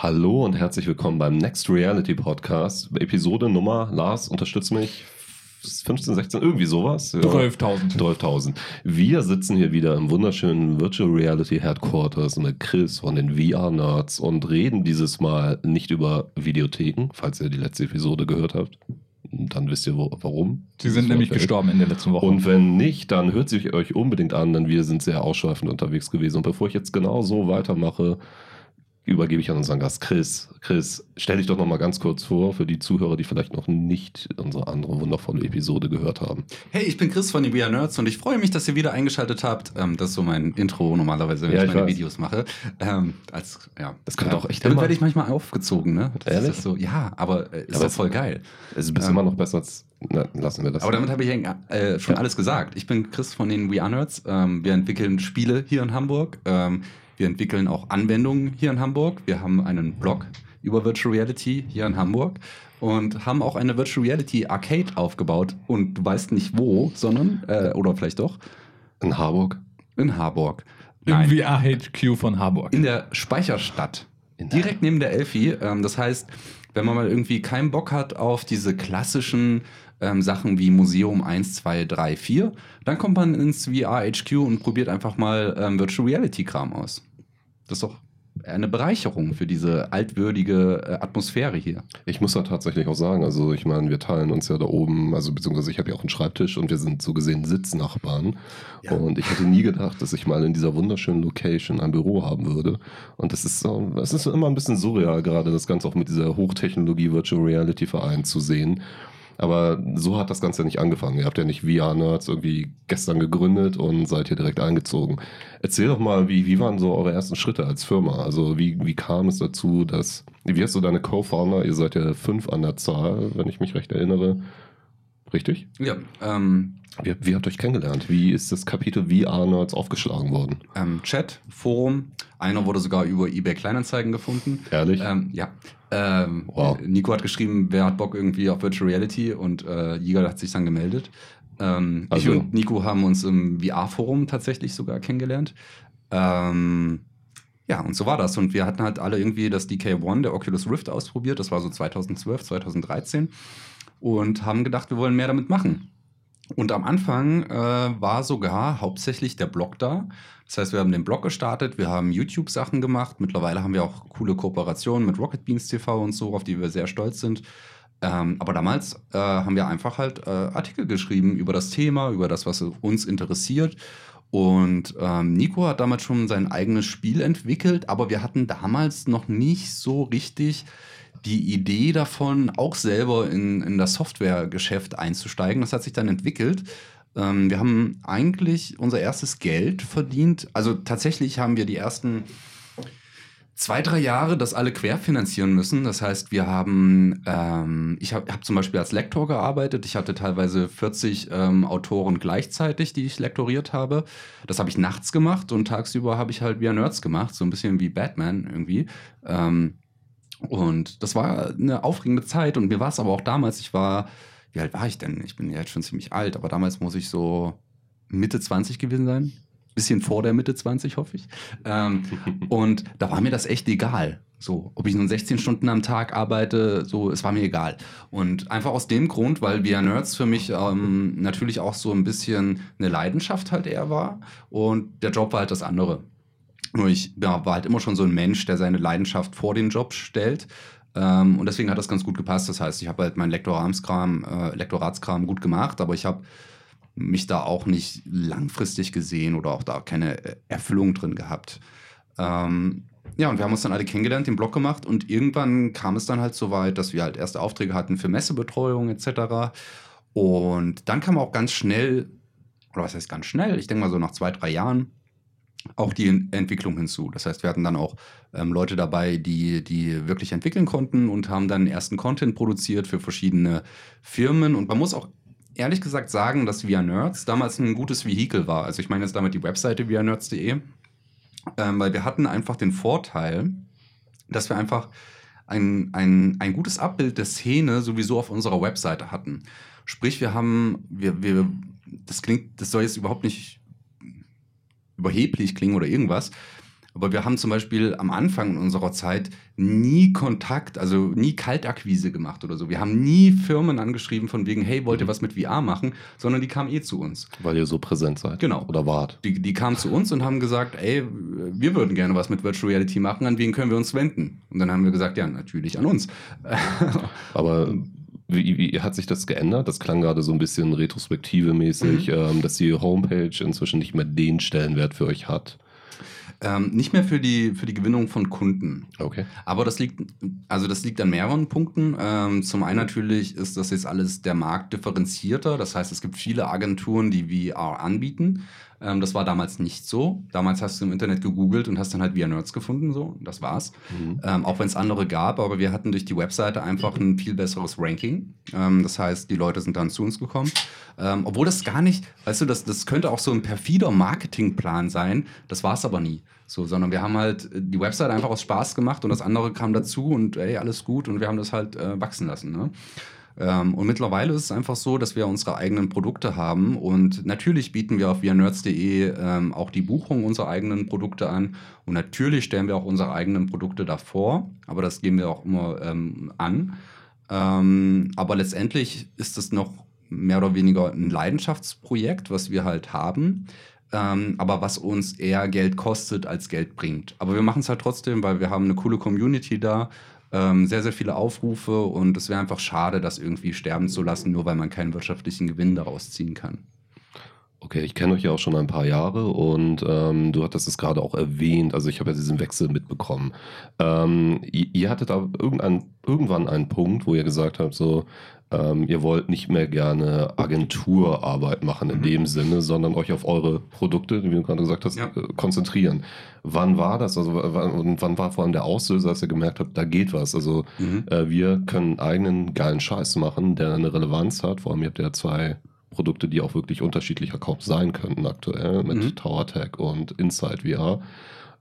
Hallo und herzlich willkommen beim Next Reality Podcast. Episode Nummer, Lars, unterstützt mich. 15, 16, irgendwie sowas. Ja. 12.000. 12.000. Wir sitzen hier wieder im wunderschönen Virtual Reality Headquarters mit Chris von den VR-Nerds und reden dieses Mal nicht über Videotheken, falls ihr die letzte Episode gehört habt. Dann wisst ihr wo, warum. Sie sind nämlich Wort gestorben in der letzten Woche. und wenn nicht, dann hört sie euch unbedingt an, denn wir sind sehr ausschweifend unterwegs gewesen. Und bevor ich jetzt genau so weitermache, übergebe ich an unseren Gast Chris. Chris, stell dich doch noch mal ganz kurz vor für die Zuhörer, die vielleicht noch nicht unsere andere wundervolle Episode gehört haben. Hey, ich bin Chris von den VR Nerds und ich freue mich, dass ihr wieder eingeschaltet habt. Ähm, das ist so mein Intro normalerweise, wenn Ja, ich ich meine weiß. Videos mache. Ähm, als, ja. Das ja. auch echt Damit werde ich manchmal aufgezogen, ne? Das Ehrlich? so, ja, aber äh, ist Aber doch voll geil. Es ist Ähm. immer noch besser als. Na, lassen wir das. Aber damit habe ich äh, schon Ja. alles gesagt. Ich bin Chris von den VR Nerds. Ähm, wir entwickeln Spiele hier in Hamburg. Ähm, wir entwickeln auch Anwendungen hier in Hamburg. Wir haben einen Blog über Virtual Reality hier in Hamburg und haben auch eine Virtual Reality Arcade aufgebaut. Und du weißt nicht wo, sondern, äh, oder vielleicht doch, in Harburg. in Harburg. Im Nein, VR-HQ von Harburg. in der Speicherstadt. In der- Direkt neben der Elfi. Ähm, das heißt, wenn man mal irgendwie keinen Bock hat auf diese klassischen ähm, Sachen wie Museum 1, 2, 3, 4, dann kommt man ins VR-HQ und probiert einfach mal ähm, Virtual Reality-Kram aus. Das ist doch eine Bereicherung für diese altwürdige äh, Atmosphäre hier. Ich muss da tatsächlich auch sagen, also ich meine, wir teilen uns ja da oben, also beziehungsweise ich habe ja auch einen Schreibtisch und wir sind so gesehen Sitznachbarn. Ja. Und ich hätte nie gedacht, dass ich mal in dieser wunderschönen Location ein Büro haben würde. Und das ist so, es ist immer ein bisschen surreal, gerade das Ganze auch mit dieser Hochtechnologie Virtual Reality Verein zu sehen. Aber so hat das Ganze nicht angefangen. Ihr habt ja nicht VR-Nerds irgendwie gestern gegründet und seid hier direkt eingezogen. Erzähl doch mal, wie, wie waren so eure ersten Schritte als Firma? Also wie, wie kam es dazu, dass, wie hast du deine Co-Founder, ihr seid ja fünf an der Zahl, wenn ich mich recht erinnere. Richtig? Ja, ähm, Wie, wie habt ihr euch kennengelernt? Wie ist das Kapitel VR-Nerds aufgeschlagen worden? ähm, Chat, Forum. Einer wurde sogar über eBay Kleinanzeigen gefunden. Ehrlich? Ähm, ja. Ähm, Wow. Nico hat geschrieben, wer hat Bock irgendwie auf Virtual Reality und äh, Jigal hat sich dann gemeldet. Ähm, Also- Ich und Nico haben uns im VR-Forum tatsächlich sogar kennengelernt. Ähm, ja, und so war das. Und wir hatten halt alle irgendwie das DK1, der Oculus Rift, ausprobiert. Das war so 2012, 2013. Und haben gedacht, wir wollen mehr damit machen. Und am Anfang äh, war sogar hauptsächlich der Blog da. Das heißt, wir haben den Blog gestartet, wir haben YouTube-Sachen gemacht. Mittlerweile haben wir auch coole Kooperationen mit Rocket Beans TV und so, auf die wir sehr stolz sind. Ähm, aber damals äh, haben wir einfach halt äh, Artikel geschrieben über das Thema, über das, was uns interessiert. Und ähm, Nico hat damals schon sein eigenes Spiel entwickelt, aber wir hatten damals noch nicht so richtig die Idee davon, auch selber in, in das Softwaregeschäft einzusteigen. Das hat sich dann entwickelt. Ähm, wir haben eigentlich unser erstes Geld verdient. Also tatsächlich haben wir die ersten zwei, drei Jahre das alle querfinanzieren müssen. Das heißt, wir haben, ähm, ich habe hab zum Beispiel als Lektor gearbeitet. Ich hatte teilweise 40 ähm, Autoren gleichzeitig, die ich lektoriert habe. Das habe ich nachts gemacht und tagsüber habe ich halt via Nerds gemacht, so ein bisschen wie Batman irgendwie. Ähm, und das war eine aufregende Zeit und mir war es aber auch damals, ich war, wie alt war ich denn? Ich bin ja jetzt schon ziemlich alt, aber damals muss ich so Mitte 20 gewesen sein. Bisschen vor der Mitte 20, hoffe ich. Ähm, und da war mir das echt egal. So, ob ich nun 16 Stunden am Tag arbeite, so, es war mir egal. Und einfach aus dem Grund, weil VR Nerds für mich ähm, natürlich auch so ein bisschen eine Leidenschaft halt eher war. Und der Job war halt das andere. Nur ich ja, war halt immer schon so ein Mensch, der seine Leidenschaft vor den Job stellt. Ähm, und deswegen hat das ganz gut gepasst. Das heißt, ich habe halt meinen Lektoratskram, äh, Lektoratskram gut gemacht, aber ich habe mich da auch nicht langfristig gesehen oder auch da keine äh, Erfüllung drin gehabt. Ähm, ja, und wir haben uns dann alle kennengelernt, den Blog gemacht und irgendwann kam es dann halt so weit, dass wir halt erste Aufträge hatten für Messebetreuung etc. Und dann kam auch ganz schnell, oder was heißt ganz schnell, ich denke mal so nach zwei, drei Jahren, auch die Ent- Entwicklung hinzu. Das heißt, wir hatten dann auch ähm, Leute dabei, die, die wirklich entwickeln konnten und haben dann ersten Content produziert für verschiedene Firmen. Und man muss auch ehrlich gesagt sagen, dass VR Nerds damals ein gutes Vehikel war. Also ich meine jetzt damit die Webseite vrnerds.de, ähm, weil wir hatten einfach den Vorteil, dass wir einfach ein, ein, ein gutes Abbild der Szene sowieso auf unserer Webseite hatten. Sprich, wir haben, wir, wir, das klingt, das soll jetzt überhaupt nicht überheblich klingen oder irgendwas. Aber wir haben zum Beispiel am Anfang unserer Zeit nie Kontakt, also nie Kaltakquise gemacht oder so. Wir haben nie Firmen angeschrieben von wegen, hey, wollt ihr was mit VR machen, sondern die kamen eh zu uns. Weil ihr so präsent seid. Genau. Oder wart. Die, die kamen zu uns und haben gesagt, ey, wir würden gerne was mit Virtual Reality machen, an wen können wir uns wenden? Und dann haben wir gesagt, ja, natürlich an uns. Aber wie, wie hat sich das geändert? Das klang gerade so ein bisschen retrospektive mäßig, Mhm. ähm, dass die Homepage inzwischen nicht mehr den Stellenwert für euch hat. ähm, nicht mehr für die, für die Gewinnung von Kunden. Okay. Aber das liegt, also das liegt an mehreren Punkten. Ähm, zum einen natürlich ist das jetzt alles der Markt differenzierter. Das heißt, es gibt viele Agenturen, die VR anbieten. Ähm, das war damals nicht so. Damals hast du im Internet gegoogelt und hast dann halt VR Nerds gefunden, so. Das war's. Mhm. Ähm, auch wenn es andere gab, aber wir hatten durch die Webseite einfach ein viel besseres Ranking. Ähm, das heißt, die Leute sind dann zu uns gekommen. Ähm, obwohl das gar nicht, weißt du, das, das könnte auch so ein perfider Marketingplan sein. Das war es aber nie. So, sondern wir haben halt die Webseite einfach aus Spaß gemacht und das andere kam dazu und ey, alles gut und wir haben das halt äh, wachsen lassen. Ne? Ähm, und mittlerweile ist es einfach so, dass wir unsere eigenen Produkte haben und natürlich bieten wir auf vianerds.de ähm, auch die Buchung unserer eigenen Produkte an und natürlich stellen wir auch unsere eigenen Produkte davor, aber das geben wir auch immer ähm, an. Ähm, aber letztendlich ist es noch mehr oder weniger ein Leidenschaftsprojekt, was wir halt haben. Ähm, aber was uns eher Geld kostet als Geld bringt. Aber wir machen es halt trotzdem, weil wir haben eine coole Community da, ähm, sehr, sehr viele Aufrufe und es wäre einfach schade, das irgendwie sterben zu lassen, nur weil man keinen wirtschaftlichen Gewinn daraus ziehen kann. Okay, ich kenne euch ja auch schon ein paar Jahre und ähm, du hattest es gerade auch erwähnt, also ich habe ja diesen Wechsel mitbekommen. Ähm, ihr, ihr hattet aber irgendein, irgendwann einen Punkt, wo ihr gesagt habt, so, ähm, ihr wollt nicht mehr gerne Agenturarbeit machen in Mhm. dem Sinne, sondern euch auf eure Produkte, wie du gerade gesagt hast, Ja. äh, konzentrieren. Wann war das? Also wann, und wann war vor allem der Auslöser, dass ihr gemerkt habt, da geht was? Also Mhm. äh, wir können eigenen geilen Scheiß machen, der eine Relevanz hat. Vor allem, ihr habt ja zwei Produkte, die auch wirklich unterschiedlicher kaum sein könnten aktuell mit Mhm. TowerTech und Inside VR.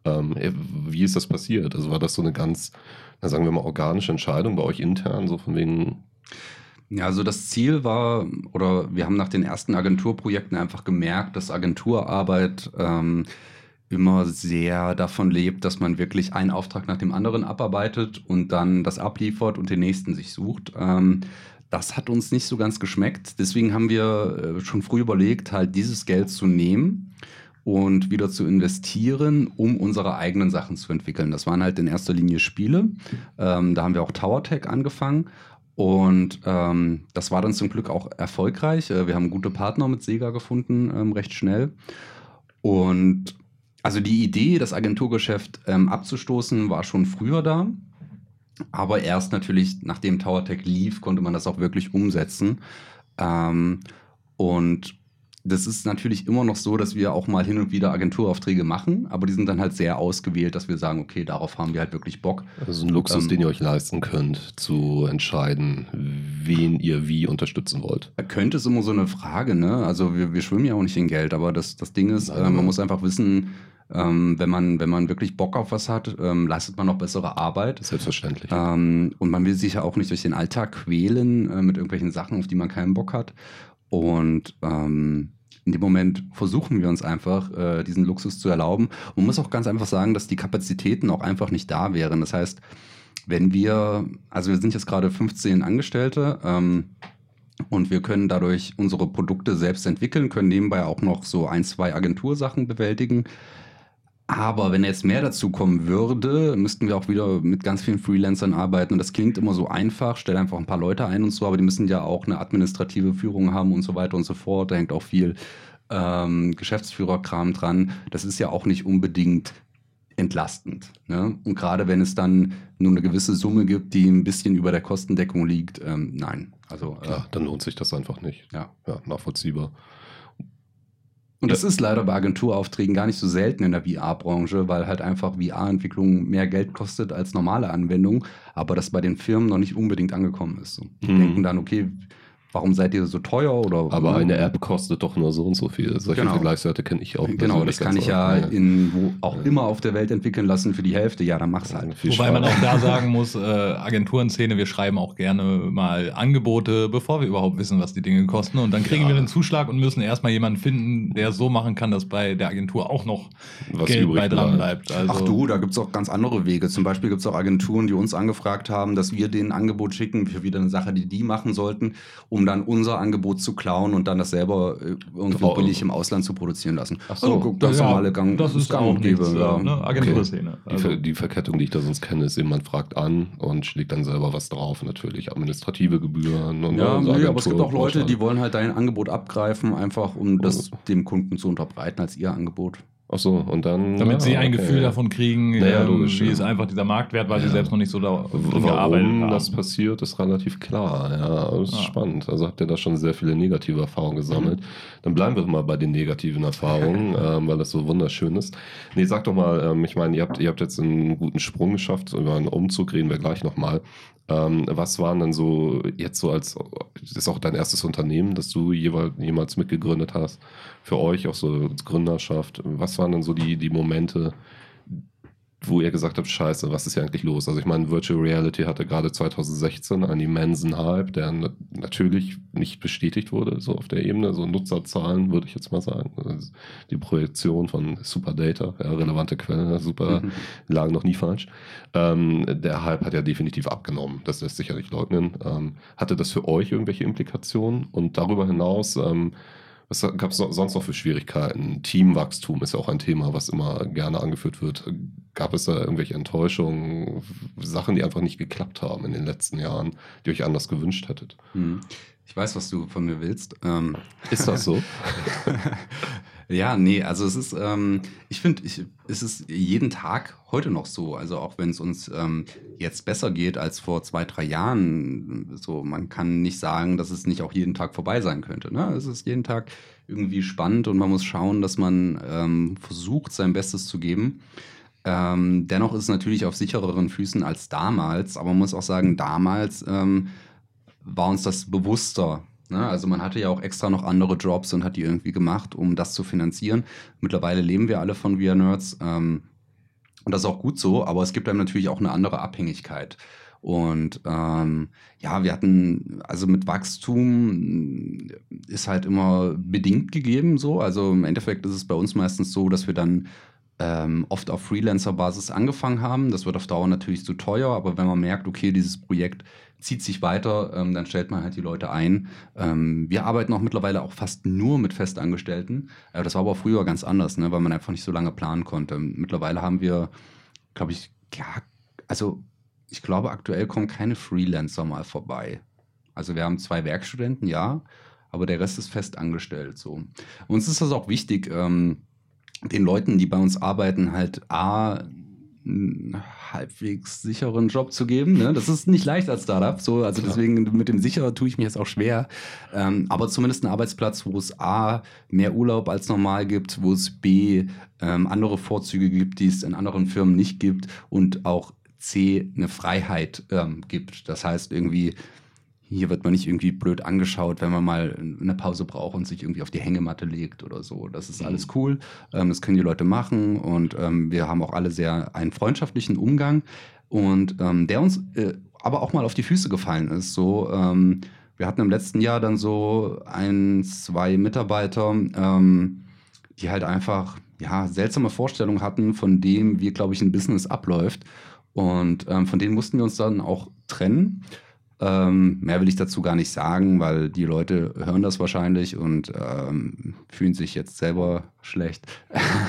Ähm, wie ist das passiert? Also war das so eine ganz, sagen wir mal, organische Entscheidung bei euch intern, so von wegen, Ja, also das Ziel war, oder wir haben nach den ersten Agenturprojekten einfach gemerkt, dass Agenturarbeit ähm, immer sehr davon lebt, dass man wirklich einen Auftrag nach dem anderen abarbeitet und dann das abliefert und den nächsten sich sucht. Ähm, das hat uns nicht so ganz geschmeckt. Deswegen haben wir äh, schon früh überlegt, halt dieses Geld zu nehmen und wieder zu investieren, um unsere eigenen Sachen zu entwickeln. Das waren halt in erster Linie Spiele. Ähm, da haben wir auch TowerTech angefangen. Und ähm, das war dann zum Glück auch erfolgreich. Äh, wir haben gute Partner mit Sega gefunden, ähm, recht schnell. Und also die Idee, das Agenturgeschäft ähm, abzustoßen, war schon früher da. Aber erst natürlich, nachdem TowerTech lief, konnte man das auch wirklich umsetzen. Ähm, und das ist natürlich immer noch so, dass wir auch mal hin und wieder Agenturaufträge machen, aber die sind dann halt sehr ausgewählt, dass wir sagen, okay, darauf haben wir halt wirklich Bock. also ein Luxus, Ähm, den ihr euch leisten könnt, zu entscheiden, wen ihr wie unterstützen wollt? Könnte es immer so eine Frage, ne? Also wir, wir schwimmen ja auch nicht in Geld, aber das, das Ding ist, äh, man muss einfach wissen, ähm, wenn, man, wenn man wirklich Bock auf was hat, ähm, leistet man noch bessere Arbeit. Selbstverständlich. Ähm, und man will sich ja auch nicht durch den Alltag quälen äh, mit irgendwelchen Sachen, auf die man keinen Bock hat. Und ähm, in dem Moment versuchen wir uns einfach, äh, diesen Luxus zu erlauben. Und man muss auch ganz einfach sagen, dass die Kapazitäten auch einfach nicht da wären. Das heißt, wenn wir, also wir sind jetzt gerade 15 Angestellte, ähm, und wir können dadurch unsere Produkte selbst entwickeln, können nebenbei auch noch so ein, zwei Agentursachen bewältigen. Aber wenn jetzt mehr dazu kommen würde, müssten wir auch wieder mit ganz vielen Freelancern arbeiten. Und das klingt immer so einfach, stell einfach ein paar Leute ein und so, aber die müssen ja auch eine administrative Führung haben und so weiter und so fort. Da hängt auch viel ähm, Geschäftsführerkram dran. Das ist ja auch nicht unbedingt entlastend. Ne? Und gerade wenn es dann nur eine gewisse Summe gibt, die ein bisschen über der Kostendeckung liegt, ähm, nein. Also äh, Klar, dann lohnt sich das einfach nicht. ja. Ja, nachvollziehbar. Und das ist leider bei Agenturaufträgen gar nicht so selten in der VR-Branche, weil halt einfach VR-Entwicklung mehr Geld kostet als normale Anwendung, aber das bei den Firmen noch nicht unbedingt angekommen ist. So. Die Mhm. denken dann, okay, warum seid ihr so teuer? Oder, Aber eine App kostet doch nur so und so viel. Solche Genau. Vergleichswerte kenne ich auch. Genau, das persönlich kann ich ja oft. in wo auch immer auf der Welt entwickeln lassen für die Hälfte. Ja, dann mach's halt. Viel Wobei man Spaß. auch da sagen muss, äh, Agenturenszene, wir schreiben auch gerne mal Angebote, bevor wir überhaupt wissen, was die Dinge kosten. Und dann kriegen Ja. wir den Zuschlag und müssen erstmal jemanden finden, der es so machen kann, dass bei der Agentur auch noch Was Geld übrig bei dran bleibt. Also, Ach du, da gibt's auch ganz andere Wege. Zum Beispiel gibt's auch Agenturen, die uns angefragt haben, dass wir denen ein Angebot schicken für wieder eine Sache, die die machen sollten, um dann unser Angebot zu klauen und dann das selber äh, irgendwie Oh. billig im Ausland zu produzieren lassen. Ach so. Also, guck, das ist ja, normale Gang, das ist gang und gäbe. nichts, ja. äh, ne? Agenturszene. Die, Also, Ver die Verkettung, die ich da sonst kenne, ist jemand fragt an und schlägt dann selber was drauf. Natürlich administrative Gebühren und Ja, und nee, aber es gibt auch Leute, die wollen halt dein Angebot abgreifen, einfach um das dem Kunden zu unterbreiten als ihr Angebot. Ach so, und dann. damit ja, sie ein okay. Gefühl davon kriegen, Naja, ähm, logisch, wie ja. ist einfach dieser Marktwert, weil Ja. sie selbst noch nicht so da gearbeitet Warum haben. das passiert, ist relativ klar. Ja, das ist Ja. spannend. Also habt ihr da schon sehr viele negative Erfahrungen gesammelt. Dann bleiben wir mal bei den negativen Erfahrungen, ähm, weil das so wunderschön ist. Nee, sag doch mal, ähm, ich meine, ihr habt, ihr habt jetzt einen guten Sprung geschafft. Über einen Umzug reden wir gleich nochmal. Ähm, was waren denn so jetzt so als, das ist auch dein erstes Unternehmen, das du jeweils, jemals mitgegründet hast, für euch auch so als Gründerschaft. Was waren denn so die, die Momente, wo ihr gesagt habt, scheiße, was ist hier eigentlich los? Also ich meine, Virtual Reality hatte gerade 2016 einen immensen Hype, der na- natürlich nicht bestätigt wurde, so auf der Ebene, so Nutzerzahlen würde ich jetzt mal sagen. Also die Projektion von Super Data, ja, relevante Quelle, super, Mhm. lagen noch nie falsch. Ähm, der Hype hat ja definitiv abgenommen, das lässt sich ja nicht leugnen. Ähm, hatte das für euch irgendwelche Implikationen? Und darüber hinaus, ähm, was gab es sonst noch für Schwierigkeiten? Teamwachstum ist ja auch ein Thema, was immer gerne angeführt wird. Gab es da irgendwelche Enttäuschungen, Sachen, die einfach nicht geklappt haben in den letzten Jahren, die euch anders gewünscht hättet? Hm. Ich weiß, was du von mir willst. Ähm, Ist das so? ja, nee, also es ist, ähm, ich finde, es ist jeden Tag heute noch so. Also auch wenn es uns ähm, jetzt besser geht als vor zwei, drei Jahren, so man kann nicht sagen, dass es nicht auch jeden Tag vorbei sein könnte. Ne? Es ist jeden Tag irgendwie spannend und man muss schauen, dass man ähm, versucht, sein Bestes zu geben. Ähm, dennoch ist es natürlich auf sichereren Füßen als damals, aber man muss auch sagen, damals ähm, war uns das bewusster. Ne? Also man hatte ja auch extra noch andere Jobs und hat die irgendwie gemacht, um das zu finanzieren. Mittlerweile leben wir alle von VR Nerds ähm, und das ist auch gut so, aber es gibt einem natürlich auch eine andere Abhängigkeit. Und ähm, ja, wir hatten, also mit Wachstum ist halt immer bedingt gegeben so. Also im Endeffekt ist es bei uns meistens so, dass wir dann ähm, oft auf Freelancer-Basis angefangen haben. Das wird auf Dauer natürlich zu teuer, aber wenn man merkt, okay, dieses Projekt zieht sich weiter, ähm, dann stellt man halt die Leute ein. Ähm, wir arbeiten auch mittlerweile auch fast nur mit Festangestellten. Äh, das war aber früher ganz anders, ne, weil man einfach nicht so lange planen konnte. Mittlerweile haben wir, glaube ich, ja, also ich glaube, aktuell kommen keine Freelancer mal vorbei. Also wir haben zwei Werkstudenten, ja, aber der Rest ist fest angestellt. So. Uns ist das auch wichtig, ähm, den Leuten, die bei uns arbeiten, halt A, einen halbwegs sicheren Job zu geben. Ne? Das ist nicht leicht als Startup. So, also Klar. deswegen mit dem sicher tue ich mir jetzt auch schwer. Ähm, aber zumindest ein Arbeitsplatz, wo es A, mehr Urlaub als normal gibt, wo es B, ähm, andere Vorzüge gibt, die es in anderen Firmen nicht gibt und auch C, eine Freiheit ähm, gibt. Das heißt irgendwie, hier wird man nicht irgendwie blöd angeschaut, wenn man mal eine Pause braucht und sich irgendwie auf die Hängematte legt oder so. Das ist alles cool. Ähm, das können die Leute machen und ähm, wir haben auch alle sehr einen freundschaftlichen Umgang und ähm, der uns äh, aber auch mal auf die Füße gefallen ist. So, ähm, wir hatten im letzten Jahr dann so ein, zwei Mitarbeiter, ähm, die halt einfach ja seltsame Vorstellungen hatten, von dem, wie, glaube ich, ein Business abläuft. Und ähm, von denen mussten wir uns dann auch trennen. Ähm, mehr will ich dazu gar nicht sagen, weil die Leute hören das wahrscheinlich und ähm, fühlen sich jetzt selber schlecht.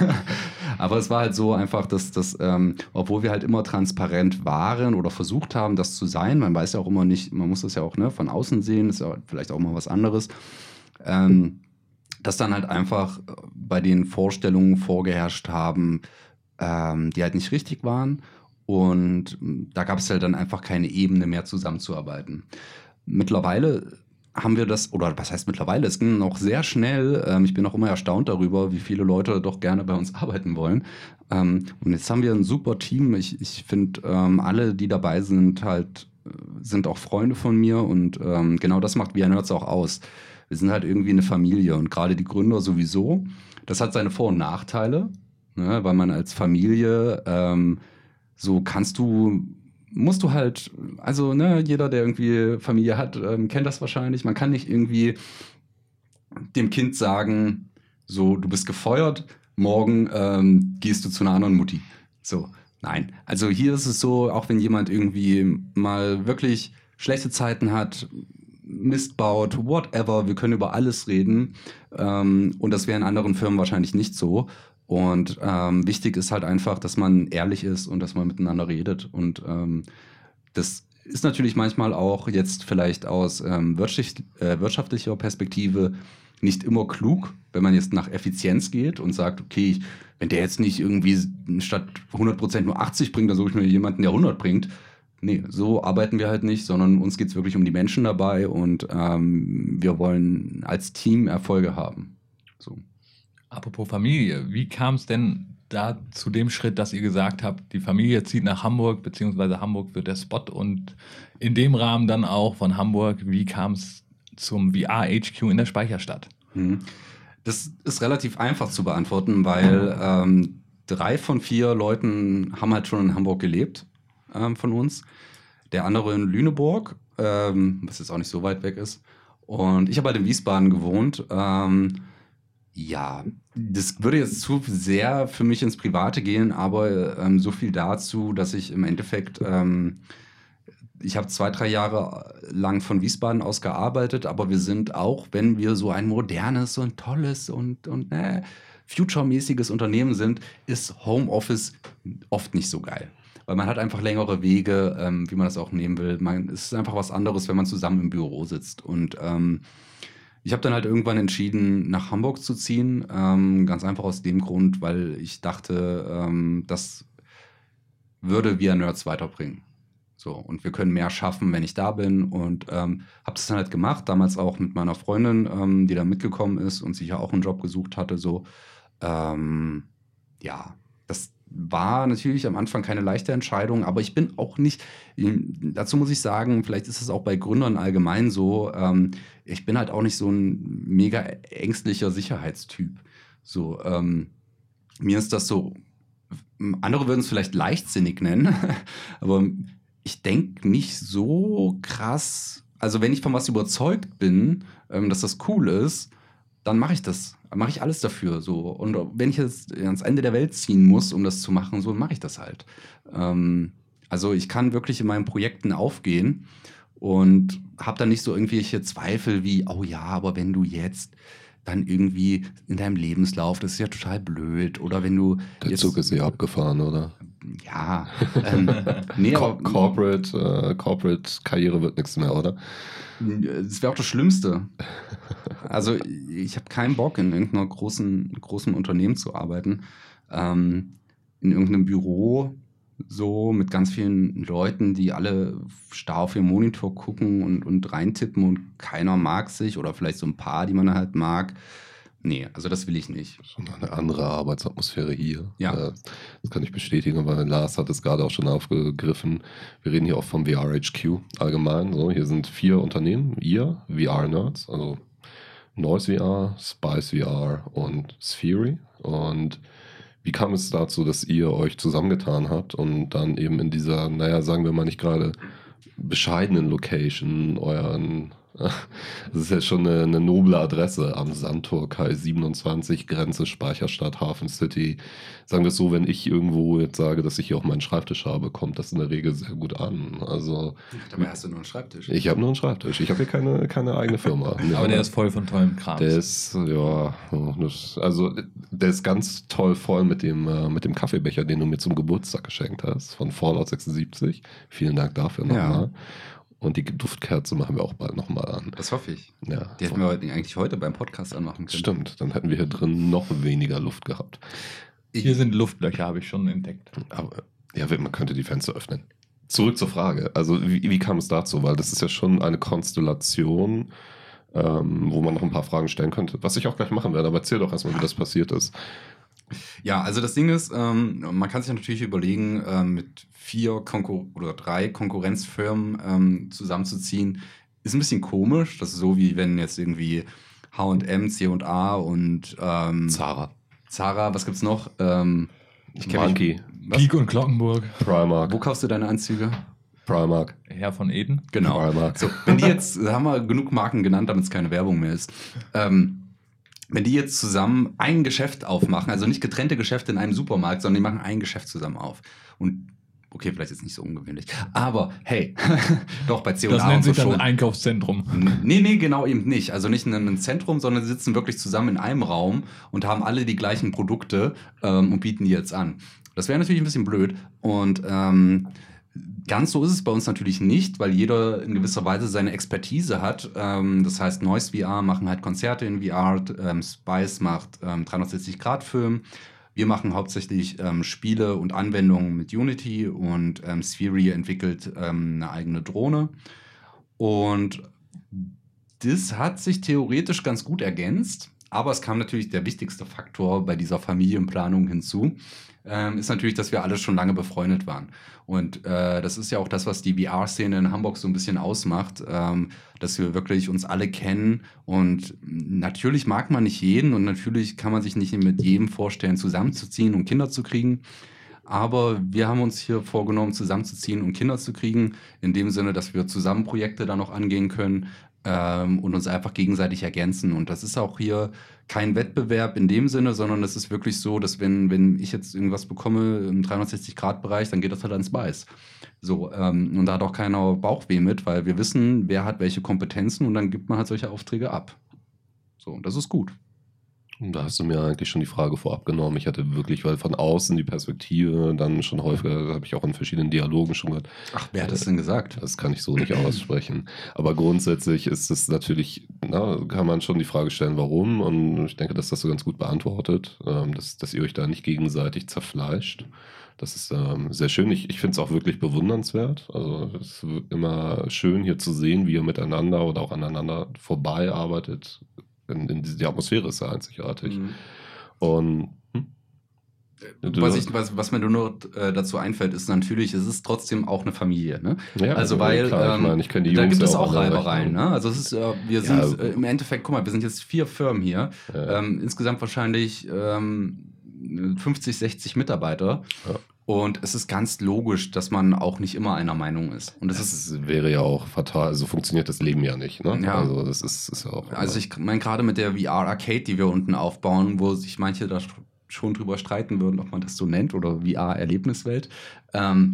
Aber es war halt so einfach, dass das, ähm, obwohl wir halt immer transparent waren oder versucht haben, das zu sein, man weiß ja auch immer nicht, man muss das ja auch ne, von außen sehen, ist ja vielleicht auch mal was anderes. Ähm, dass dann halt einfach bei den Vorstellungen vorgeherrscht haben, ähm, die halt nicht richtig waren. Und da gab es halt dann einfach keine Ebene mehr zusammenzuarbeiten. Mittlerweile haben wir das, oder was heißt mittlerweile, es ging noch sehr schnell. Ähm, ich bin auch immer erstaunt darüber, wie viele Leute doch gerne bei uns arbeiten wollen. Ähm, und jetzt haben wir ein super Team. Ich, ich finde, ähm, alle, die dabei sind, halt sind auch Freunde von mir und ähm, genau das macht VR Nerds auch aus. Wir sind halt irgendwie eine Familie und gerade die Gründer sowieso. Das hat seine Vor- und Nachteile, ne, weil man als Familie ähm, so kannst du musst du halt, also ne, jeder, der irgendwie Familie hat, ähm, kennt das wahrscheinlich. Man kann nicht irgendwie dem Kind sagen, so, du bist gefeuert, morgen ähm, gehst du zu einer anderen Mutti. So, nein. Also hier ist es so, auch wenn jemand irgendwie mal wirklich schlechte Zeiten hat, Mist baut, whatever, wir können über alles reden. Ähm, und das wäre in anderen Firmen wahrscheinlich nicht so. Und ähm, wichtig ist halt einfach, dass man ehrlich ist und dass man miteinander redet. Und ähm, das ist natürlich manchmal auch jetzt vielleicht aus ähm, wirtschaft, äh, wirtschaftlicher Perspektive nicht immer klug, wenn man jetzt nach Effizienz geht und sagt, okay, ich, wenn der jetzt nicht irgendwie statt 100% nur 80 bringt, dann suche ich mir jemanden, der 100 bringt. Nee, so arbeiten wir halt nicht, sondern uns geht es wirklich um die Menschen dabei und ähm, wir wollen als Team Erfolge haben. So. Apropos Familie, wie kam es denn da zu dem Schritt, dass ihr gesagt habt, die Familie zieht nach Hamburg, beziehungsweise Hamburg wird der Spot und in dem Rahmen dann auch von Hamburg, wie kam es zum VR-HQ in der Speicherstadt? Mhm. Das ist relativ einfach zu beantworten, weil ähm, drei von vier Leuten haben halt schon in Hamburg gelebt ähm, von uns. Der andere in Lüneburg, ähm, was jetzt auch nicht so weit weg ist. Und ich habe halt in Wiesbaden gewohnt. Ähm, ja, das würde jetzt zu sehr für mich ins Private gehen, aber ähm, so viel dazu, dass ich im Endeffekt, ähm, ich habe zwei, drei Jahre lang von Wiesbaden aus gearbeitet, aber wir sind auch, wenn wir so ein modernes und tolles und, und äh, future-mäßiges Unternehmen sind, ist Homeoffice oft nicht so geil. Weil man hat einfach längere Wege, ähm, wie man das auch nehmen will. Man, es ist einfach was anderes, wenn man zusammen im Büro sitzt. Und ähm, ich habe dann halt irgendwann entschieden, nach Hamburg zu ziehen. Ähm, ganz einfach aus dem Grund, weil ich dachte, ähm, das würde via Nerds weiterbringen. So, und wir können mehr schaffen, wenn ich da bin. Und ähm, habe das dann halt gemacht, damals auch mit meiner Freundin, ähm, die da mitgekommen ist und sich ja auch einen Job gesucht hatte. So, ähm, ja, das war natürlich am Anfang keine leichte Entscheidung, aber ich bin auch nicht, dazu muss ich sagen, vielleicht ist es auch bei Gründern allgemein so, ähm, ich bin halt auch nicht so ein mega ängstlicher Sicherheitstyp. So, ähm, mir ist das so, andere würden es vielleicht leichtsinnig nennen, aber ich denke nicht so krass, also wenn ich von was überzeugt bin, ähm, dass das cool ist, dann mache ich das mache ich alles dafür. So. Und wenn ich jetzt ans Ende der Welt ziehen muss, um das zu machen, so mache ich das halt. Ähm, also ich kann wirklich in meinen Projekten aufgehen und habe dann nicht so irgendwelche Zweifel wie, oh ja, aber wenn du jetzt dann irgendwie in deinem Lebenslauf, das ist ja total blöd. Oder wenn du. Der Zug ist ja abgefahren, oder? Ja. Ähm, nee, Co Corporate, äh, Corporate Karriere wird nichts mehr, oder? Das wäre auch das Schlimmste. Also ich habe keinen Bock, in irgendeiner großen, großen Unternehmen zu arbeiten. Ähm, in irgendeinem Büro, so mit ganz vielen Leuten, die alle starr auf ihren Monitor gucken und, und reintippen und keiner mag sich oder vielleicht so ein paar, die man halt mag. Nee, also das will ich nicht. Schon eine andere Arbeitsatmosphäre hier. Ja. Äh, das kann ich bestätigen, weil Lars hat es gerade auch schon aufgegriffen. Wir reden hier auch vom VRHQ allgemein. So, hier sind vier Unternehmen. Ihr, VR-Nerds, also Noise VR, Spice VR und Sphere. Und wie kam es dazu, dass ihr euch zusammengetan habt und dann eben in dieser, naja, sagen wir mal nicht gerade bescheidenen Location euren Das ist ja schon eine, eine noble Adresse am Sandtor Kai 27, Grenze Speicherstadt, Hafen City. Sagen wir es so, wenn ich irgendwo jetzt sage, dass ich hier auch meinen Schreibtisch habe, kommt das in der Regel sehr gut an. Also, Dabei hast du nur einen Schreibtisch. Ich habe nur einen Schreibtisch. Ich habe hier keine, keine eigene Firma. Aber der ist voll von tollem Kram. Der ist, ja, also der ist ganz toll voll mit dem, äh, mit dem Kaffeebecher, den du mir zum Geburtstag geschenkt hast, von Fallout 76. Vielen Dank dafür nochmal. Ja. Und die Duftkerze machen wir auch bald nochmal an. Das hoffe ich. Ja. Die hätten wir eigentlich heute beim Podcast anmachen können. Stimmt, dann hätten wir hier drin noch weniger Luft gehabt. Hier sind Luftlöcher, habe ich schon entdeckt. Aber ja, man könnte die Fenster öffnen. Zurück zur Frage. Also, wie, wie kam es dazu? Weil das ist ja schon eine Konstellation, ähm, wo man noch ein paar Fragen stellen könnte. Was ich auch gleich machen werde, aber erzähl doch erstmal, wie das passiert ist. Ja, also das Ding ist, ähm, man kann sich natürlich überlegen, ähm, mit vier Konkur oder drei Konkurrenzfirmen ähm, zusammenzuziehen, ist ein bisschen komisch. Das ist so, wie wenn jetzt irgendwie H&M, C&A und ähm, Zara. Zara, was gibt's noch? Ähm, ich kenn Monkey. Peak und Glockenburg. Primark. Wo kaufst du deine Anzüge? Primark. Herr von Eden. Genau. Primark. So, wenn die jetzt, haben wir genug Marken genannt, damit es keine Werbung mehr ist. Ähm, wenn die jetzt zusammen ein Geschäft aufmachen, also nicht getrennte Geschäfte in einem Supermarkt, sondern die machen ein Geschäft zusammen auf. Und okay, vielleicht jetzt nicht so ungewöhnlich, aber hey, doch bei C&A Das nennt und so sich dann schon. Einkaufszentrum. Nee, nee, genau eben nicht. Also nicht in einem Zentrum, sondern sie sitzen wirklich zusammen in einem Raum und haben alle die gleichen Produkte ähm, und bieten die jetzt an. Das wäre natürlich ein bisschen blöd. Und ähm, ganz so ist es bei uns natürlich nicht, weil jeder in gewisser Weise seine Expertise hat. Ähm, das heißt, Noise VR machen halt Konzerte in VR, ähm, Spice macht ähm, 360-Grad-Film. Wir machen hauptsächlich ähm, Spiele und Anwendungen mit Unity und ähm, Sphere entwickelt ähm, eine eigene Drohne. Und das hat sich theoretisch ganz gut ergänzt, aber es kam natürlich der wichtigste Faktor bei dieser Familienplanung hinzu, ähm, ist natürlich, dass wir alle schon lange befreundet waren. Und äh, das ist ja auch das, was die VR-Szene in Hamburg so ein bisschen ausmacht, ähm, dass wir wirklich uns alle kennen. Und natürlich mag man nicht jeden und natürlich kann man sich nicht mit jedem vorstellen, zusammenzuziehen und Kinder zu kriegen. Aber wir haben uns hier vorgenommen, zusammenzuziehen und Kinder zu kriegen, in dem Sinne, dass wir zusammen Projekte da noch angehen können ähm, und uns einfach gegenseitig ergänzen. Und das ist auch hier kein Wettbewerb in dem Sinne, sondern es ist wirklich so, dass wenn, wenn ich jetzt irgendwas bekomme im 360-Grad-Bereich, dann geht das halt ans Weiß. So, ähm, und da hat auch keiner Bauchweh mit, weil wir wissen, wer hat welche Kompetenzen und dann gibt man halt solche Aufträge ab. So, und das ist gut. Da hast du mir eigentlich schon die Frage vorab genommen. Ich hatte wirklich, weil von außen die Perspektive dann schon häufiger, habe ich auch in verschiedenen Dialogen schon gehört, Ach, wer hat das denn gesagt? das kann ich so nicht aussprechen. Aber grundsätzlich ist es natürlich, na, kann man schon die Frage stellen, warum. Und ich denke, dass das so ganz gut beantwortet, ähm, dass, dass ihr euch da nicht gegenseitig zerfleischt. Das ist ähm, sehr schön. Ich, ich finde es auch wirklich bewundernswert. Also es ist immer schön hier zu sehen, wie ihr miteinander oder auch aneinander vorbei arbeitet. In, in die, Atmosphäre ist ja einzigartig. Mhm. Und hm? Du- Was, ich, was, was mir nur äh, dazu einfällt, ist natürlich, es ist trotzdem auch eine Familie. Ne? ja, Also, weil, klar, ich ähm, ich kenne die da Jungs gibt es ja auch Reibereien. Ne? Also es ist, äh, wir Ja. sind äh, im Endeffekt, guck mal, wir sind jetzt vier Firmen hier. Ja. Ähm, insgesamt wahrscheinlich ähm, 50, 60 Mitarbeiter. Und es ist ganz logisch, dass man auch nicht immer einer Meinung ist. Und das Das ist wäre ja auch fatal. So funktioniert das Leben ja nicht. Ne? Ja. Also das ist, ist ja auch. Also ich meine gerade mit der VR Arcade, die wir unten aufbauen, wo sich manche da schon drüber streiten würden, ob man das so nennt oder VR Erlebniswelt. Ähm,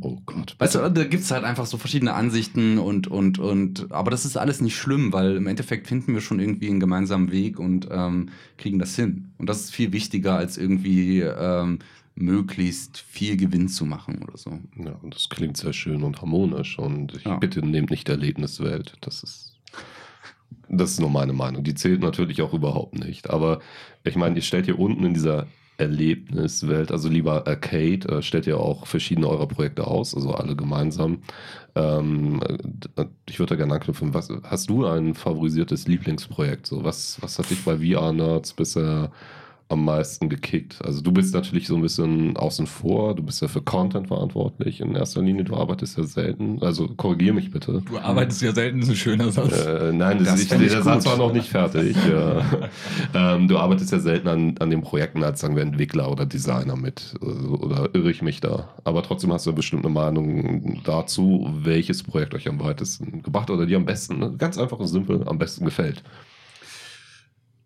oh Gott. weißt du, da gibt es halt einfach so verschiedene Ansichten und, und, und, aber das ist alles nicht schlimm, weil im Endeffekt finden wir schon irgendwie einen gemeinsamen Weg und ähm, kriegen das hin. Und das ist viel wichtiger, als irgendwie ähm, möglichst viel Gewinn zu machen oder so. Ja, und das klingt sehr schön und harmonisch. Und ich Ja. bitte nehmt nicht Erlebniswelt. Das ist. Das ist nur meine Meinung. Die zählt natürlich auch überhaupt nicht. Aber ich meine, ihr stellt hier unten in dieser Erlebniswelt, also lieber Arcade, äh, stellt ihr auch verschiedene eurer Projekte aus, also alle gemeinsam. Ähm, äh, ich würde da gerne anknüpfen. Was, hast du ein favorisiertes Lieblingsprojekt? So, was, was hat dich bei VR-Nerds bisher am meisten gekickt? Also du bist natürlich so ein bisschen außen vor, du bist ja für Content verantwortlich in erster Linie, du arbeitest ja selten, also korrigier mich bitte. Du arbeitest ja selten, das ist ein schöner Satz. Äh, nein, das, Das fänd ich der Satz gut. war noch nicht fertig. ja. ähm, du arbeitest ja selten an, an den Projekten als, sagen wir, Entwickler oder Designer mit. äh, Oder irre ich mich da? Aber trotzdem hast du bestimmt eine Meinung dazu, welches Projekt euch am weitesten gebracht oder dir am besten, ne? ganz einfach und simpel, am besten gefällt.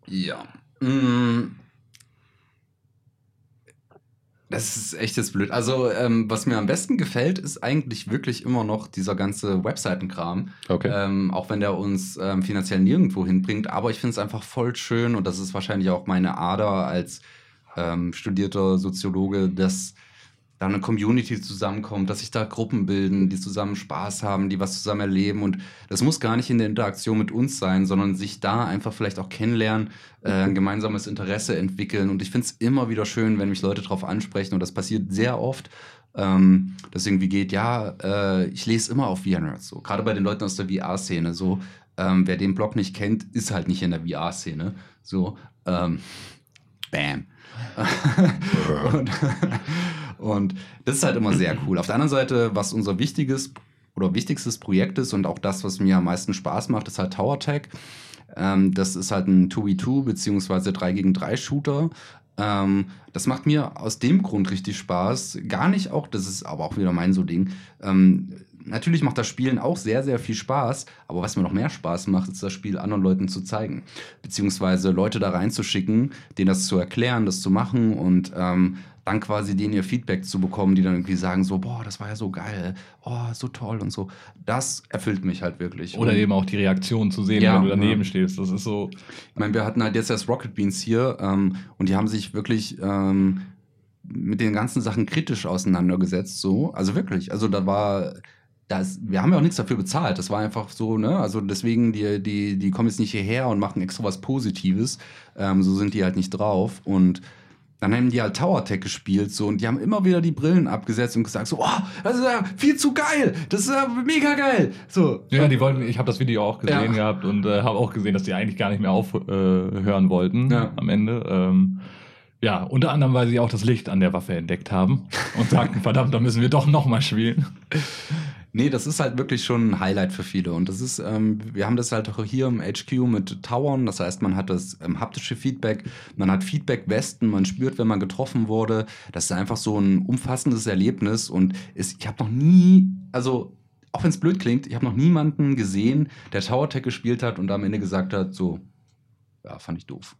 Ja. Mm. Das ist echt jetzt blöd. Also, ähm, was mir am besten gefällt, ist eigentlich wirklich immer noch dieser ganze Webseitenkram. Okay. Ähm, auch wenn der uns ähm, finanziell nirgendwo hinbringt. Aber ich finde es einfach voll schön und das ist wahrscheinlich auch meine Ader als ähm, studierter Soziologe, dass da eine Community zusammenkommt, dass sich da Gruppen bilden, die zusammen Spaß haben, die was zusammen erleben. Und das muss gar nicht in der Interaktion mit uns sein, sondern sich da einfach vielleicht auch kennenlernen, äh, ein gemeinsames Interesse entwickeln. Und ich finde es immer wieder schön, wenn mich Leute darauf ansprechen. Und das passiert sehr oft. Ähm, dass irgendwie geht, ja, äh, ich lese immer auf VR-Nerds. So. Gerade bei den Leuten aus der VR-Szene. So, ähm, wer den Blog nicht kennt, ist halt nicht in der VR-Szene. So, ähm, bam. und, und das ist halt immer sehr cool. Auf der anderen Seite, was unser wichtiges oder wichtigstes Projekt ist und auch das, was mir am meisten Spaß macht, ist halt Tower Tech. Ähm, das ist halt ein 2v2 beziehungsweise 3 gegen 3 Shooter. Ähm, das macht mir aus dem Grund richtig Spaß. Gar nicht auch, das ist aber auch wieder mein so Ding. Ähm, natürlich macht das Spielen auch sehr, sehr viel Spaß, aber was mir noch mehr Spaß macht, ist das Spiel anderen Leuten zu zeigen. Beziehungsweise Leute da reinzuschicken, denen das zu erklären, das zu machen und ähm, dann quasi denen ihr Feedback zu bekommen, die dann irgendwie sagen so, boah, das war ja so geil, oh, so toll und so. Das erfüllt mich halt wirklich. Oder und eben auch die Reaktion zu sehen, Ja, wenn du daneben ja. stehst. Das ist so. Ich meine, wir hatten halt jetzt erst Rocket Beans hier ähm, und die haben sich wirklich ähm, mit den ganzen Sachen kritisch auseinandergesetzt. So, also wirklich. Also da war, das, wir haben ja auch nichts dafür bezahlt. Das war einfach so, ne? Also deswegen, die, die, die kommen jetzt nicht hierher und machen extra was Positives. Ähm, so sind die halt nicht drauf. Und dann haben die halt Tower Tech gespielt so und die haben immer wieder die Brillen abgesetzt und gesagt so, oh, das ist ja viel zu geil, das ist ja mega geil. So. Ja, die wollten, ich habe das Video auch gesehen Ja. gehabt und äh, habe auch gesehen, dass die eigentlich gar nicht mehr aufhören äh, hören wollten Ja. am Ende. Ähm, ja, unter anderem, weil sie auch das Licht an der Waffe entdeckt haben und sagten, verdammt, da müssen wir doch nochmal spielen. Nee, das ist halt wirklich schon ein Highlight für viele. Und das ist, ähm, wir haben das halt auch hier im HQ mit Towern. Das heißt, man hat das ähm, haptische Feedback, man hat Feedback-Westen, man spürt, wenn man getroffen wurde. Das ist einfach so ein umfassendes Erlebnis. Und ist, ich habe noch nie, also auch wenn es blöd klingt, ich habe noch niemanden gesehen, der Tower Tech gespielt hat und am Ende gesagt hat, so, ja, fand ich doof.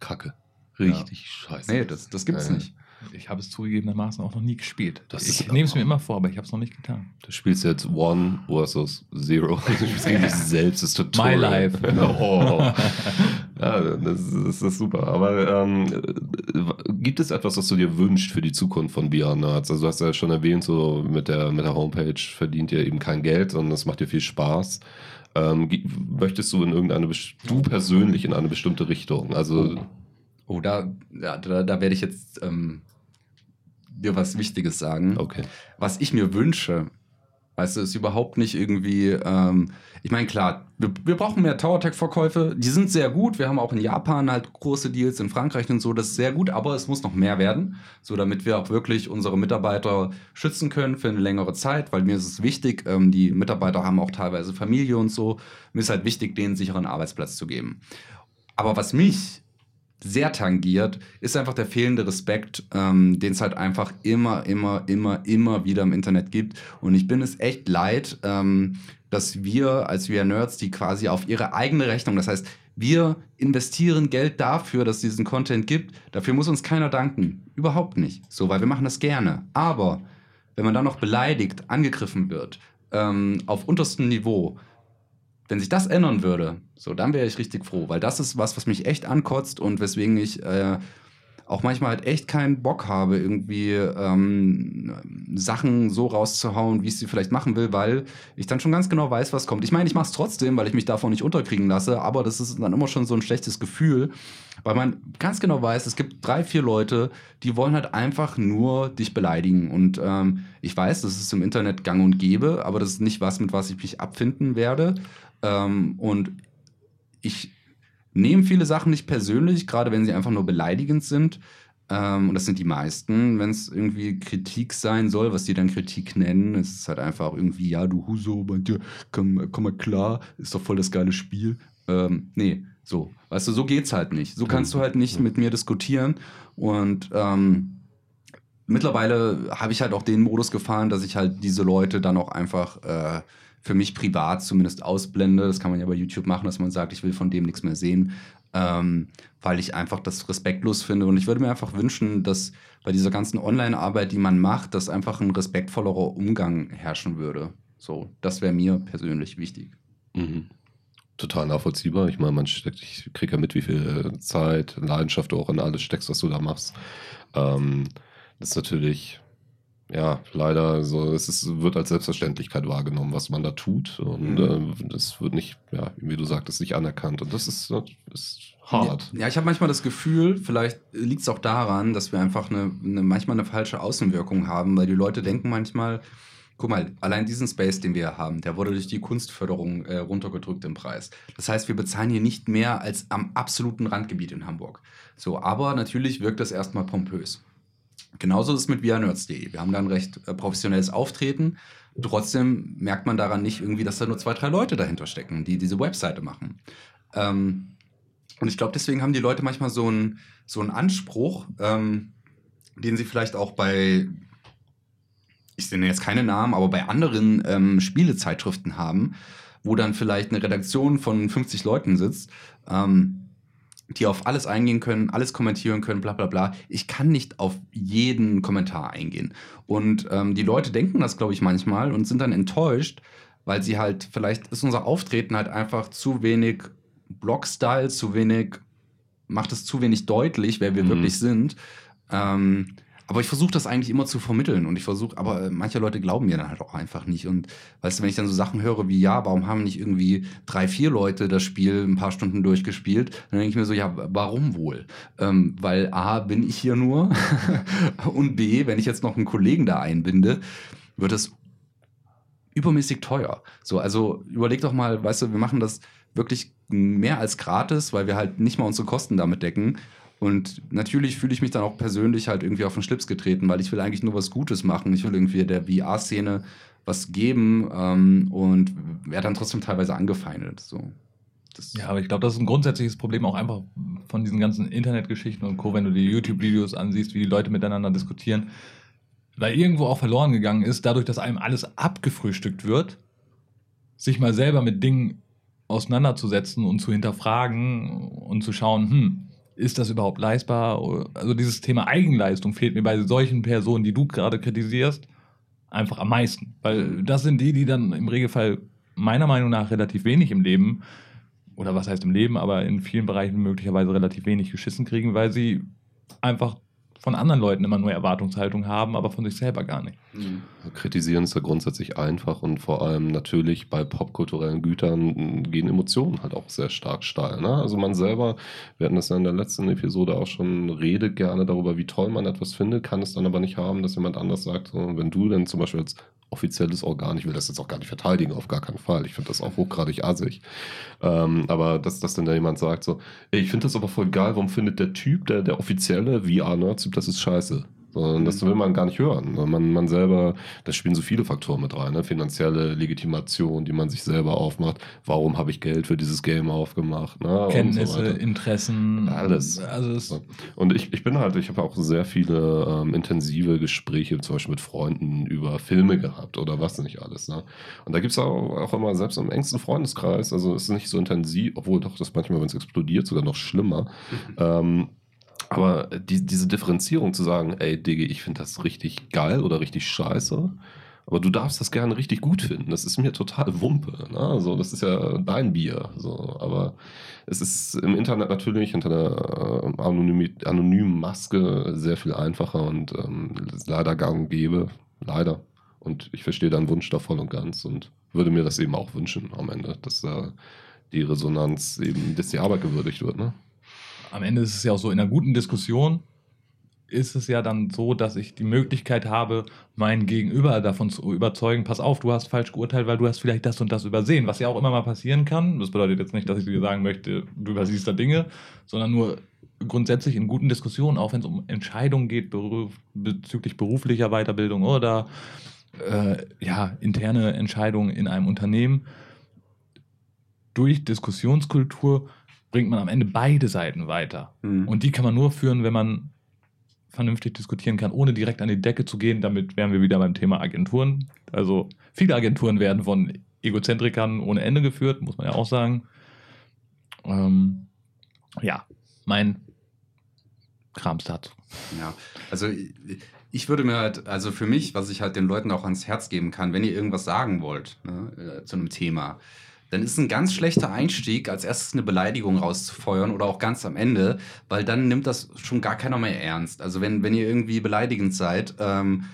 Kacke. Richtig scheiße. Nee, das, das gibt's Ja. nicht. Ich habe es zugegebenermaßen auch noch nie gespielt. Das ich nehme es mir immer vor, aber ich habe es noch nicht getan. Du spielst jetzt One versus Zero. Du spielst gegen dich selbst, das Tutorial. My life. Oh. Ja, das, ist- das ist super. Aber ähm, äh, gibt es etwas, was du dir wünschst für die Zukunft von VR Nerds? Also du hast ja schon erwähnt, so mit der, mit der Homepage verdient ihr eben kein Geld, sondern es macht dir viel Spaß. Ähm, möchtest du in irgendeine, du persönlich in eine bestimmte Richtung? Also, Oh, da, ja, da, da werde ich jetzt ähm, dir was Wichtiges sagen. okay. was ich mir wünsche, weißt du, ist überhaupt nicht irgendwie, ähm, ich meine, klar, wir, wir brauchen mehr Tower-Tech-Verkäufe, die sind sehr gut, wir haben auch in Japan halt große Deals, in Frankreich und so, das ist sehr gut, aber es muss noch mehr werden, so damit wir auch wirklich unsere Mitarbeiter schützen können für eine längere Zeit, weil mir ist es wichtig, ähm, die Mitarbeiter haben auch teilweise Familie und so, mir ist halt wichtig, denen einen sicheren Arbeitsplatz zu geben. Aber was mich sehr tangiert, ist einfach der fehlende Respekt, ähm, den es halt einfach immer, immer, immer, immer wieder im Internet gibt. Und ich bin es echt leid, ähm, dass wir als VR Nerds, die quasi auf ihre eigene Rechnung, das heißt, wir investieren Geld dafür, dass es diesen Content gibt. Dafür muss uns keiner danken. Überhaupt nicht. So, weil wir machen das gerne. Aber wenn man dann noch beleidigt, angegriffen wird, ähm, auf unterstem Niveau, wenn sich das ändern würde, so, dann wäre ich richtig froh, weil das ist was, was mich echt ankotzt und weswegen ich äh, auch manchmal halt echt keinen Bock habe, irgendwie ähm, Sachen so rauszuhauen, wie ich sie vielleicht machen will, weil ich dann schon ganz genau weiß, was kommt. Ich meine, ich mache es trotzdem, weil ich mich davon nicht unterkriegen lasse, aber das ist dann immer schon so ein schlechtes Gefühl, weil man ganz genau weiß, es gibt drei, vier Leute, die wollen halt einfach nur dich beleidigen. Und ähm, ich weiß, das ist im Internet gang und gäbe, aber das ist nicht was, mit was ich mich abfinden werde. Ähm, und ich nehme viele Sachen nicht persönlich, gerade wenn sie einfach nur beleidigend sind. Ähm, und das sind die meisten. Wenn es irgendwie Kritik sein soll, was die dann Kritik nennen, ist es halt einfach irgendwie, ja, du Huso, bei dir, komm, komm mal klar, ist doch voll das geile Spiel. Ähm, nee, so. Weißt du, so geht's halt nicht. So kannst du halt nicht mit mir diskutieren. Und ähm, mittlerweile habe ich halt auch den Modus gefahren, dass ich halt diese Leute dann auch einfach äh, für mich privat zumindest ausblende. Das kann man ja bei YouTube machen, dass man sagt, ich will von dem nichts mehr sehen, ähm, weil ich einfach das respektlos finde. Und ich würde mir einfach wünschen, dass bei dieser ganzen Online-Arbeit, die man macht, dass einfach ein respektvollerer Umgang herrschen würde. So, das wäre mir persönlich wichtig. Mhm. Total nachvollziehbar. Ich meine, man steckt, ich kriege ja mit, wie viel Zeit, Leidenschaft du auch in alles steckst, was du da machst. Ähm, das ist natürlich, ja, leider so, es ist, wird als Selbstverständlichkeit wahrgenommen, was man da tut. Und Mhm. äh, das wird nicht, ja, wie du sagtest, nicht anerkannt. Und das ist, das ist hart. Ja, ich habe manchmal das Gefühl, vielleicht liegt es auch daran, dass wir einfach eine, eine, manchmal eine falsche Außenwirkung haben, weil die Leute denken manchmal, guck mal, allein diesen Space, den wir haben, der wurde durch die Kunstförderung äh, runtergedrückt im Preis. Das heißt, wir bezahlen hier nicht mehr als am absoluten Randgebiet in Hamburg. So, aber natürlich wirkt das erstmal pompös. Genauso ist es mit VRNerds.de. Wir haben da ein recht äh, professionelles Auftreten. Trotzdem merkt man daran nicht irgendwie, dass da nur zwei, drei Leute dahinter stecken, die diese Webseite machen. Ähm, und ich glaube, deswegen haben die Leute manchmal so einen so Anspruch, ähm, den sie vielleicht auch bei, ich nenne jetzt keine Namen, aber bei anderen ähm, Spielezeitschriften haben, wo dann vielleicht eine Redaktion von 50 Leuten sitzt, ähm, die auf alles eingehen können, alles kommentieren können, bla bla bla. Ich kann nicht auf jeden Kommentar eingehen. Und ähm, die Leute denken das, glaube ich, manchmal und sind dann enttäuscht, weil sie halt, vielleicht ist unser Auftreten halt einfach zu wenig Blog-Style, zu wenig, macht es zu wenig deutlich, wer wir Mhm. wirklich sind. Ähm, aber ich versuche das eigentlich immer zu vermitteln und ich versuche, aber äh, manche Leute glauben mir dann halt auch einfach nicht. Und weißt du, wenn ich dann so Sachen höre wie, ja, warum haben nicht irgendwie drei, vier Leute das Spiel ein paar Stunden durchgespielt, dann denke ich mir so, ja, warum wohl? Ähm, weil A, bin ich hier nur und B, wenn ich jetzt noch einen Kollegen da einbinde, wird es übermäßig teuer. So, also überleg doch mal, weißt du, wir machen das wirklich mehr als gratis, weil wir halt nicht mal unsere Kosten damit decken. Und natürlich fühle ich mich dann auch persönlich halt irgendwie auf den Schlips getreten, weil ich will eigentlich nur was Gutes machen. Ich will irgendwie der VR-Szene was geben ähm, und werde dann trotzdem teilweise angefeindet. So. Das, Ja, aber ich glaube, das ist ein grundsätzliches Problem auch einfach von diesen ganzen Internetgeschichten und Co., wenn du die YouTube-Videos ansiehst, wie die Leute miteinander diskutieren, weil irgendwo auch verloren gegangen ist, dadurch, dass einem alles abgefrühstückt wird, sich mal selber mit Dingen auseinanderzusetzen und zu hinterfragen und zu schauen, hm, ist das überhaupt leistbar? Also dieses Thema Eigenleistung fehlt mir bei solchen Personen, die du gerade kritisierst, einfach am meisten. Weil das sind die, die dann im Regelfall meiner Meinung nach relativ wenig im Leben oder was heißt im Leben, aber in vielen Bereichen möglicherweise relativ wenig geschissen kriegen, weil sie einfach von anderen Leuten immer nur Erwartungshaltung haben, aber von sich selber gar nicht. Mhm. Kritisieren ist ja grundsätzlich einfach und vor allem natürlich bei popkulturellen Gütern gehen Emotionen halt auch sehr stark steil. Ne? Also man selber, wir hatten das ja in der letzten Episode auch schon, redet gerne darüber, wie toll man etwas findet, kann es dann aber nicht haben, dass jemand anders sagt, so, wenn du denn zum Beispiel als offizielles Organ, ich will das jetzt auch gar nicht verteidigen, auf gar keinen Fall, ich finde das auch hochgradig assig, ähm, aber dass, dass dann da jemand sagt so, ich finde das aber voll geil, warum findet der Typ, der, der offizielle VR-Nerd-Typ, das ist scheiße. Sondern das will man gar nicht hören. Man, man selber, da spielen so viele Faktoren mit rein. Ne? Finanzielle Legitimation, die man sich selber aufmacht. Warum habe ich Geld für dieses Game aufgemacht? Ne? So Kenntnisse, weiter. Interessen, Alles. Also es, So. Und ich, ich bin halt, ich habe auch sehr viele ähm, intensive Gespräche, zum Beispiel mit Freunden über Filme gehabt oder was nicht alles. Ne? Und da gibt es auch, auch immer, selbst im engsten Freundeskreis, also es ist nicht so intensiv, obwohl doch das manchmal, wenn es explodiert, sogar noch schlimmer. Ähm, aber die, diese Differenzierung zu sagen, ey, Diggi, ich finde das richtig geil oder richtig scheiße, aber du darfst das gerne richtig gut finden. Das ist mir total Wumpe. Ne? Also, das ist ja dein Bier. So. Aber es ist im Internet natürlich hinter einer äh, anonymen Maske sehr viel einfacher und ähm, leider gang und gäbe. Leider. Und ich verstehe deinen Wunsch da voll und ganz und würde mir das eben auch wünschen am Ende, dass äh, die Resonanz eben, dass die Arbeit gewürdigt wird. Ne? Am Ende ist es ja auch so, in einer guten Diskussion ist es ja dann so, dass ich die Möglichkeit habe, meinen Gegenüber davon zu überzeugen, pass auf, du hast falsch geurteilt, weil du hast vielleicht das und das übersehen, was ja auch immer mal passieren kann. Das bedeutet jetzt nicht, dass ich dir sagen möchte, du übersiehst da Dinge, sondern nur grundsätzlich in guten Diskussionen, auch wenn es um Entscheidungen geht beruf, bezüglich beruflicher Weiterbildung oder äh, ja, interne Entscheidungen in einem Unternehmen. Durch Diskussionskultur bringt man am Ende beide Seiten weiter. Mhm. Und die kann man nur führen, wenn man vernünftig diskutieren kann, ohne direkt an die Decke zu gehen. Damit wären wir wieder beim Thema Agenturen. Also viele Agenturen werden von Egozentrikern ohne Ende geführt, muss man ja auch sagen. Ähm, ja, mein Krams dazu. Ja, also ich- würde mir halt, also für mich, was ich halt den Leuten auch ans Herz geben kann, wenn ihr irgendwas sagen wollt ne, äh, zu einem Thema, dann ist ein ganz schlechter Einstieg, als erstes eine Beleidigung rauszufeuern oder auch ganz am Ende, weil dann nimmt das schon gar keiner mehr ernst. Also wenn, wenn ihr irgendwie beleidigend seid, ähm,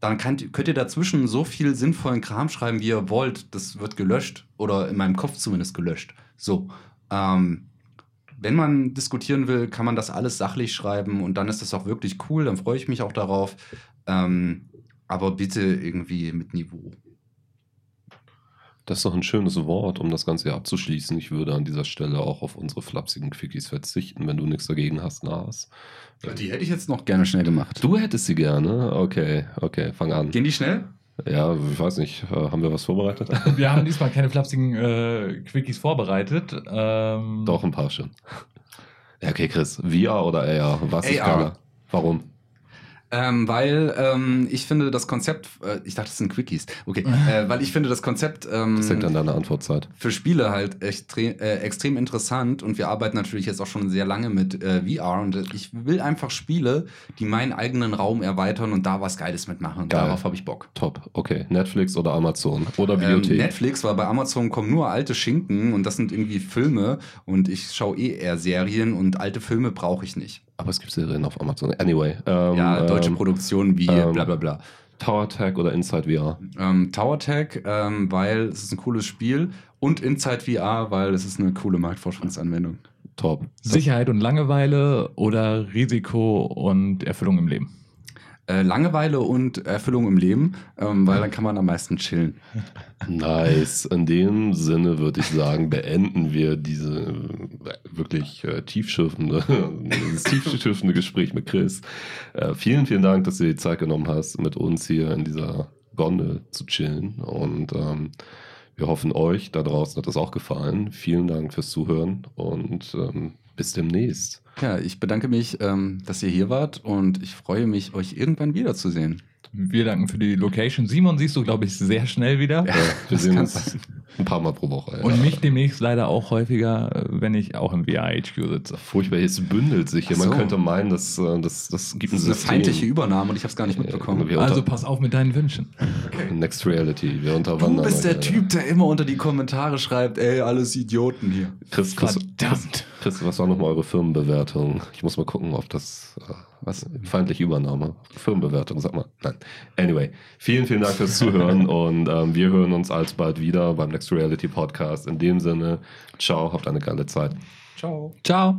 dann könnt, könnt ihr dazwischen so viel sinnvollen Kram schreiben, wie ihr wollt. Das wird gelöscht oder in meinem Kopf zumindest gelöscht. So. Ähm, wenn man diskutieren will, kann man das alles sachlich schreiben und dann ist das auch wirklich cool, dann freue ich mich auch darauf. Ähm, aber bitte irgendwie mit Niveau. Das ist doch ein schönes Wort, um das Ganze hier abzuschließen. Ich würde an dieser Stelle auch auf unsere flapsigen Quickies verzichten, wenn du nichts dagegen hast, Lars. Die hätte ich jetzt noch gerne schnell gemacht. Du hättest sie gerne? Okay, okay, fang an. Gehen die schnell? Ja, ich weiß nicht. äh, Haben wir was vorbereitet? Wir haben diesmal keine flapsigen äh, Quickies vorbereitet. Ähm, Doch, ein paar schon. Ja, okay, Chris. VR oder AR? Was ist AR. geiler? Warum? Ähm, weil ähm, ich finde das Konzept, äh, ich dachte, das sind Quickies. Okay, äh, weil ich finde das Konzept ähm, Das hängt an deiner Antwortzeit. für Spiele halt extrem, äh, extrem interessant und wir arbeiten natürlich jetzt auch schon sehr lange mit äh, VR und äh, ich will einfach Spiele, die meinen eigenen Raum erweitern und da was Geiles mitmachen. Geil. darauf habe ich Bock. Top. Okay. Netflix oder Amazon? Oder Ähm, Videothek? Netflix, weil bei Amazon kommen nur alte Schinken und das sind irgendwie Filme und ich schaue eh eher Serien und alte Filme brauche ich nicht. Aber es gibt Serien auf Amazon. Anyway. Ähm, ja, deutsche ähm, Produktionen wie ähm, bla bla bla. Tower Tag oder Inside VR? Ähm, Tower Tag, ähm, weil es ist ein cooles Spiel und Inside VR, weil es ist eine coole Marktforschungsanwendung. Top. Sicherheit und Langeweile oder Risiko und Erfüllung im Leben? Äh, Langeweile und Erfüllung im Leben, ähm, weil dann kann man am meisten chillen. Nice. In dem Sinne würde ich sagen, beenden wir diese äh, wirklich äh, tiefschürfende, tiefschürfende Gespräch mit Chris. Äh, vielen, vielen Dank, dass du dir die Zeit genommen hast, mit uns hier in dieser Gondel zu chillen. Und ähm, wir hoffen, euch da draußen hat das auch gefallen. Vielen Dank fürs Zuhören und ähm, bis demnächst. Ja, ich bedanke mich, ähm, dass ihr hier wart und ich freue mich, euch irgendwann wiederzusehen. Wir danken für die Location. Simon siehst du, glaube ich, sehr schnell wieder. Ja, wir sehen uns ein paar Mal pro Woche. Und mich demnächst leider auch häufiger, äh, wenn ich auch im VR-HQ sitze. Furchtbar, jetzt bündelt sich hier. Ach Man so. könnte meinen, dass, äh, das, das gibt Das ein ist eine System. feindliche Übernahme und ich habe es gar nicht mitbekommen. Wir Also pass auf mit deinen Wünschen. Next Reality. Wir Du unterwandern. bist der Typ, der immer unter die Kommentare schreibt, ey, alles Idioten hier. Chris, Chris, Verdammt. Chris, was war nochmal eure Firmenbewertung? Ich muss mal gucken, ob das äh, was feindliche Übernahme. Firmenbewertung, sag mal. Nein. Anyway, vielen, vielen Dank fürs Zuhören und ähm, wir hören uns alsbald wieder beim Next Reality Podcast. In dem Sinne, ciao, habt eine geile Zeit. Ciao. Ciao.